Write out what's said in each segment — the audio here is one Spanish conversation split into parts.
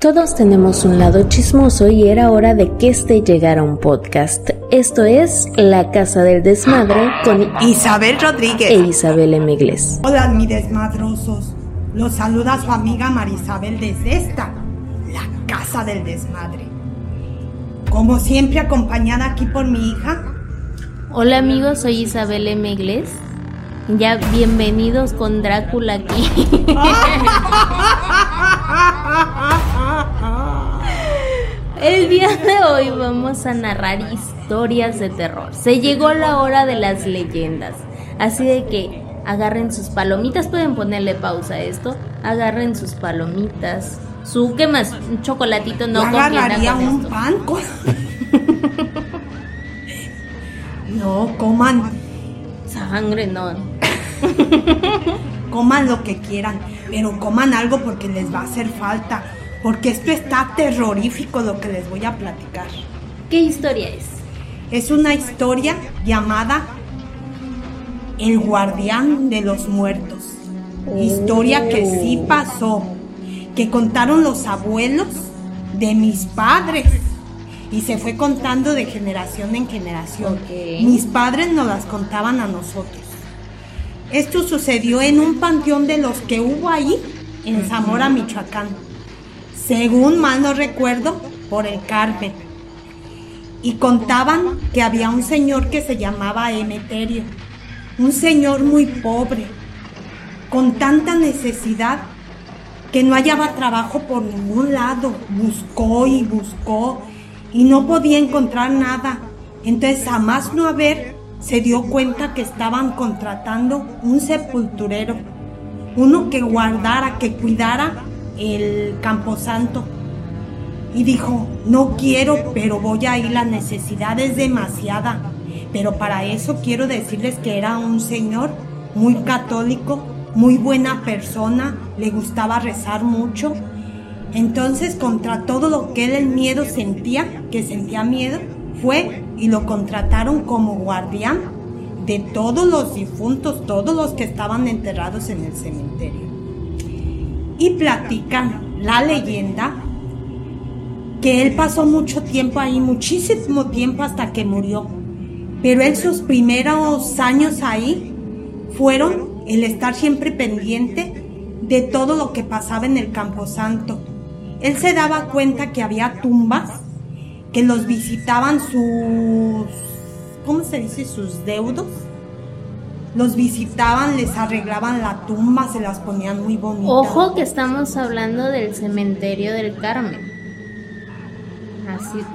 Todos tenemos un lado chismoso y era hora de que este llegara a un podcast. Esto es La Casa del Desmadre con Isabel Rodríguez e Isabel M. Hola, mis desmadrosos. Los saluda su amiga Marisabel desde esta, La Casa del Desmadre. Como siempre, acompañada aquí por mi hija. Hola, amigos, soy Isabel M. Ya bienvenidos con Drácula aquí. El día de hoy vamos a narrar historias de terror. Se llegó la hora de las leyendas. Así de que agarren sus palomitas, pueden ponerle pausa a esto. Agarren sus palomitas. Su, ¿qué más? Un chocolatito no agarraría un pan No, coman. Sangre no. coman lo que quieran, pero coman algo porque les va a hacer falta, porque esto está terrorífico lo que les voy a platicar. ¿Qué historia es? Es una historia llamada El guardián de los muertos. Historia que sí oh. pasó, que contaron los abuelos de mis padres y se fue contando de generación en generación. Mis padres nos las contaban a nosotros. Esto sucedió en un panteón de los que hubo ahí, en Zamora, Michoacán. Según mal no recuerdo, por el Carmen. Y contaban que había un señor que se llamaba Emeterio. Un señor muy pobre, con tanta necesidad que no hallaba trabajo por ningún lado. Buscó y buscó y no podía encontrar nada. Entonces, jamás no haber se dio cuenta que estaban contratando un sepulturero, uno que guardara, que cuidara el camposanto. Y dijo, no quiero, pero voy a ir, la necesidad es demasiada. Pero para eso quiero decirles que era un señor muy católico, muy buena persona, le gustaba rezar mucho. Entonces, contra todo lo que él el miedo sentía, que sentía miedo, fue y lo contrataron como guardián de todos los difuntos, todos los que estaban enterrados en el cementerio. Y platican la leyenda que él pasó mucho tiempo ahí, muchísimo tiempo hasta que murió. Pero él sus primeros años ahí fueron el estar siempre pendiente de todo lo que pasaba en el Camposanto. Él se daba cuenta que había tumbas que los visitaban sus, ¿cómo se dice? Sus deudos. Los visitaban, les arreglaban la tumba, se las ponían muy bonitas. Ojo que estamos hablando del cementerio del Carmen. Así.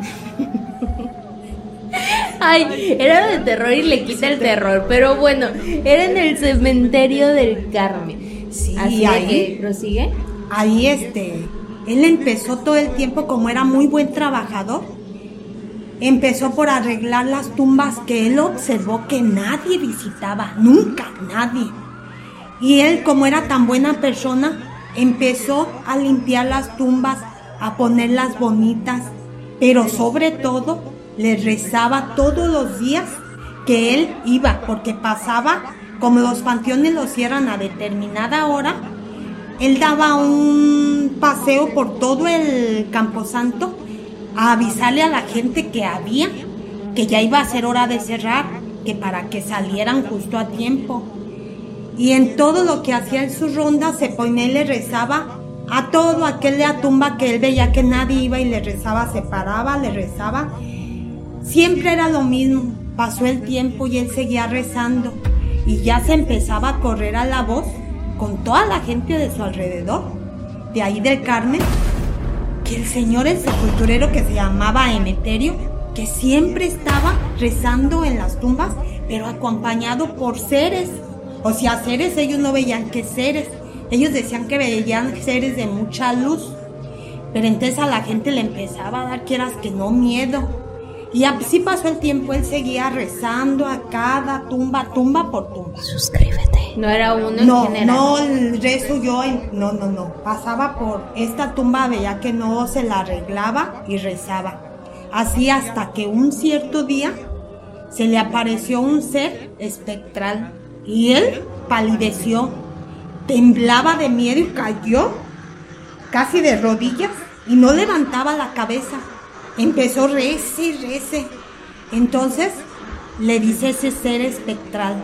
Ay, era de terror y le quita el terror, pero bueno, era en el cementerio del Carmen. Sí, Así ahí, prosigue. Ahí este, él empezó todo el tiempo como era muy buen trabajador Empezó por arreglar las tumbas que él observó que nadie visitaba, nunca nadie. Y él, como era tan buena persona, empezó a limpiar las tumbas, a ponerlas bonitas, pero sobre todo le rezaba todos los días que él iba, porque pasaba, como los panteones los cierran a determinada hora, él daba un paseo por todo el camposanto a avisarle a la gente que había, que ya iba a ser hora de cerrar, que para que salieran justo a tiempo. Y en todo lo que hacía en su ronda se ponía y le rezaba a todo aquel de la tumba que él veía que nadie iba y le rezaba, se paraba, le rezaba. Siempre era lo mismo. Pasó el tiempo y él seguía rezando y ya se empezaba a correr a la voz con toda la gente de su alrededor, de ahí del Carmen, que el señor el sepulturero que se llamaba Emeterio, que siempre estaba rezando en las tumbas, pero acompañado por seres. O sea, seres ellos no veían que seres. Ellos decían que veían seres de mucha luz. Pero entonces a la gente le empezaba a dar, quieras que no, miedo. Y así pasó el tiempo, él seguía rezando a cada tumba, tumba por tumba. Suscríbete. No era uno en no, No, el rezo yo, no, no, no. Pasaba por esta tumba, veía que no se la arreglaba y rezaba. Así hasta que un cierto día se le apareció un ser espectral y él palideció, temblaba de miedo y cayó casi de rodillas y no levantaba la cabeza. Empezó rece, rece. Entonces le dice ese ser espectral,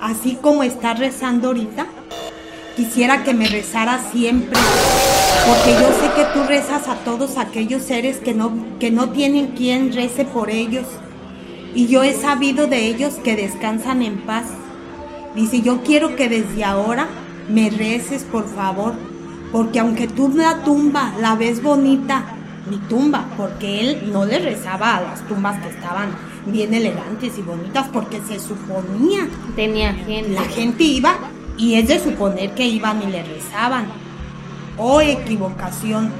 así como está rezando ahorita, quisiera que me rezara siempre, porque yo sé que tú rezas a todos aquellos seres que no, que no tienen quien rece por ellos, y yo he sabido de ellos que descansan en paz. Dice, yo quiero que desde ahora me reces, por favor, porque aunque tú la tumba la ves bonita, mi tumba, porque él no le rezaba a las tumbas que estaban bien elegantes y bonitas, porque se suponía. Tenía gente. La gente iba y es de suponer que iban y le rezaban. Oh equivocación,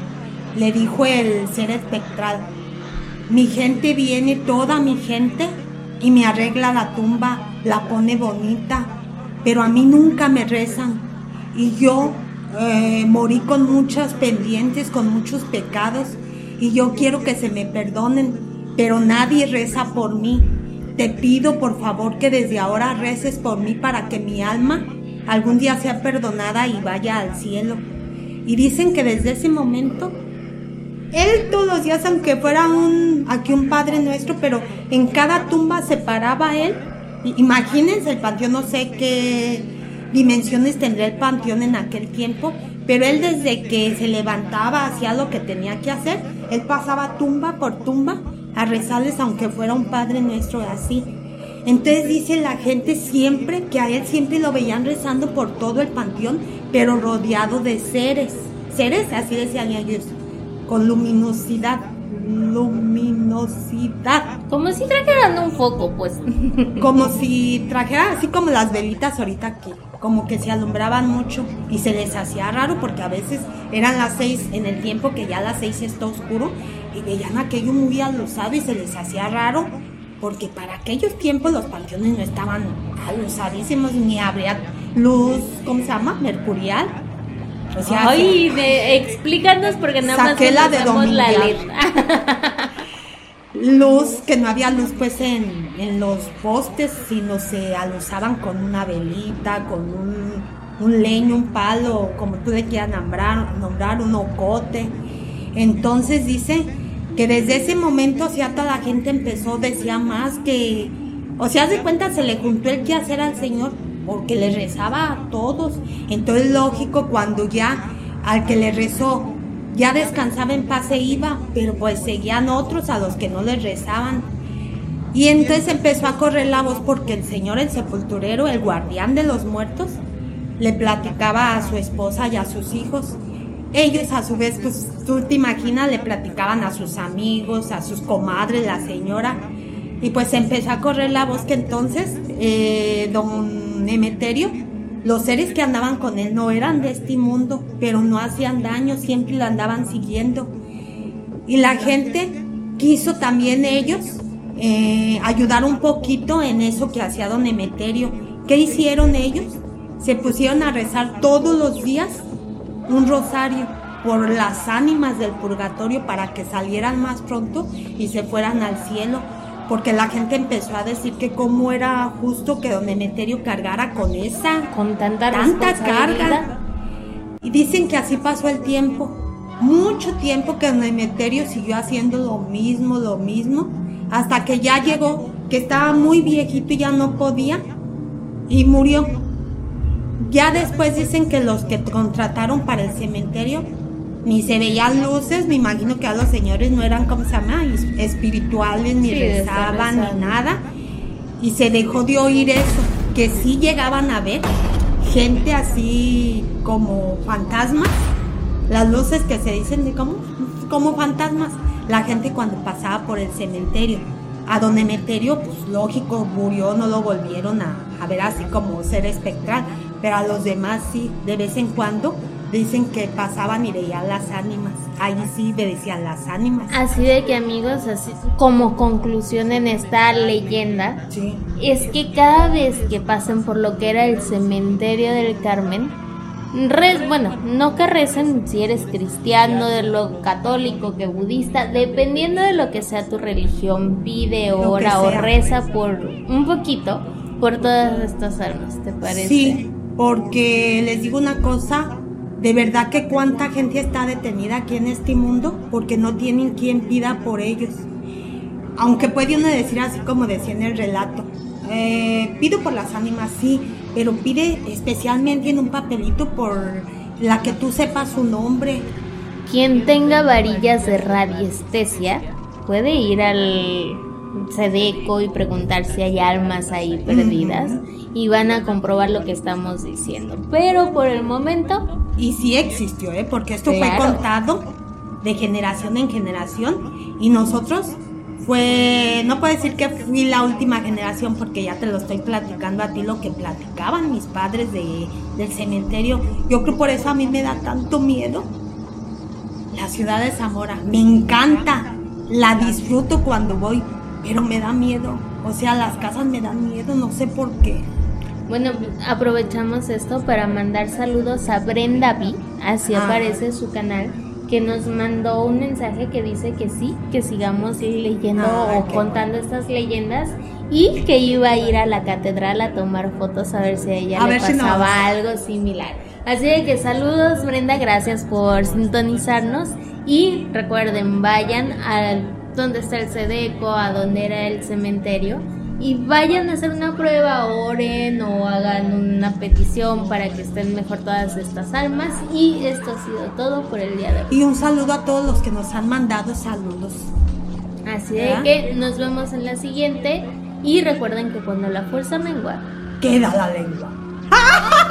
le dijo el ser espectral. Mi gente viene, toda mi gente, y me arregla la tumba, la pone bonita, pero a mí nunca me rezan. Y yo eh, morí con muchas pendientes, con muchos pecados, y yo quiero que se me perdonen, pero nadie reza por mí. Te pido por favor que desde ahora reces por mí para que mi alma algún día sea perdonada y vaya al cielo. Y dicen que desde ese momento, él todos los días, aunque fuera un, aquí un Padre Nuestro, pero en cada tumba se paraba él. Imagínense el panteón, no sé qué dimensiones tendría el panteón en aquel tiempo, pero él desde que se levantaba, hacía lo que tenía que hacer, él pasaba tumba por tumba a rezarles aunque fuera un Padre Nuestro así. Entonces dice la gente siempre que a él siempre lo veían rezando por todo el panteón, pero rodeado de seres. Seres, así decían ellos, con luminosidad. Luminosidad. Como si trajeran un foco, pues. Como si trajeran así como las velitas ahorita que como que se alumbraban mucho y se les hacía raro porque a veces eran las seis en el tiempo que ya las seis está oscuro y veían aquello muy alusado y se les hacía raro porque para aquellos tiempos los panteones no estaban alusadísimos ni habría luz, ¿cómo se llama? Mercurial. O sea, Ay, explícanos porque nada más la de la letra. luz, que no había luz pues en, en, los postes, sino se alusaban con una velita, con un, un leño, un palo, como tú le quieras nombrar, nombrar un ocote. Entonces dice que desde ese momento, o sea, toda la gente empezó, decía más que, o sea, de cuenta se le juntó el que hacer al Señor, porque le rezaba a todos. Entonces, lógico, cuando ya al que le rezó, ya descansaba en paz e iba, pero pues seguían otros a los que no les rezaban. Y entonces empezó a correr la voz porque el Señor, el sepulturero, el guardián de los muertos, le platicaba a su esposa y a sus hijos ellos a su vez, pues tú te imaginas, le platicaban a sus amigos, a sus comadres, la señora, y pues empezó a correr la voz que entonces eh, don Emeterio, los seres que andaban con él no eran de este mundo, pero no hacían daño, siempre lo andaban siguiendo. Y la gente quiso también ellos eh, ayudar un poquito en eso que hacía don Emeterio. ¿Qué hicieron ellos? Se pusieron a rezar todos los días un rosario por las ánimas del purgatorio para que salieran más pronto y se fueran al cielo, porque la gente empezó a decir que cómo era justo que don Emeterio cargara con esa, con tanta, tanta carga. Y dicen que así pasó el tiempo, mucho tiempo que don Emeterio siguió haciendo lo mismo, lo mismo, hasta que ya llegó, que estaba muy viejito y ya no podía, y murió. Ya después dicen que los que contrataron para el cementerio ni se veían luces, me imagino que a los señores no eran, como se llama? Espirituales, ni rezaban, ni nada. Y se dejó de oír eso, que sí llegaban a ver gente así como fantasmas, las luces que se dicen de como, como fantasmas, la gente cuando pasaba por el cementerio. A don Emeterio, pues lógico, murió, no lo volvieron a, a ver así como ser espectral pero a los demás sí, de vez en cuando dicen que pasaban y veían las ánimas. Ahí sí decían las ánimas. Así de que amigos, así como conclusión en esta leyenda, es que cada vez que pasen por lo que era el cementerio del Carmen, bueno, no que recen si eres cristiano, de lo católico, que budista, dependiendo de lo que sea tu religión, pide, ora o reza por un poquito por todas estas almas, ¿te parece? Sí, porque les digo una cosa, De verdad que cuánta gente está detenida aquí en este mundo porque no tienen quien pida por ellos. Aunque puede uno decir así como decía en el relato, eh, pido por las ánimas, sí, pero pide especialmente en un papelito por la que tú sepas su nombre. Quien tenga varillas de radiestesia puede ir al Sedeco y preguntar si hay almas ahí perdidas y van a comprobar lo que estamos diciendo. Pero por el momento... Y sí existió, ¿eh? porque esto fue contado de generación en generación y nosotros fue, no puedo decir que fui la última generación porque ya te lo estoy platicando a ti lo que platicaban mis padres de, del cementerio. Yo creo por eso a mí me da tanto miedo. La ciudad de Zamora, me encanta, la disfruto cuando voy, pero me da miedo. O sea, las casas me dan miedo, no sé por qué. Bueno, aprovechamos esto para mandar saludos a Brenda B, así ah. aparece su canal, que nos mandó un mensaje que dice que sí, que sigamos leyendo ah, o contando estas leyendas y que iba a ir a la catedral a tomar fotos a ver si a ella le pasaba algo similar. Así que saludos Brenda, gracias por sintonizarnos y recuerden, vayan a donde está el Sedeco, a donde era el cementerio y vayan a hacer una prueba, oren o hagan una petición para que estén mejor todas estas almas. Y esto ha sido todo por el día de hoy. Y un saludo a todos los que nos han mandado saludos. Así de que nos vemos en la siguiente. Y recuerden que cuando la fuerza mengua, queda la lengua.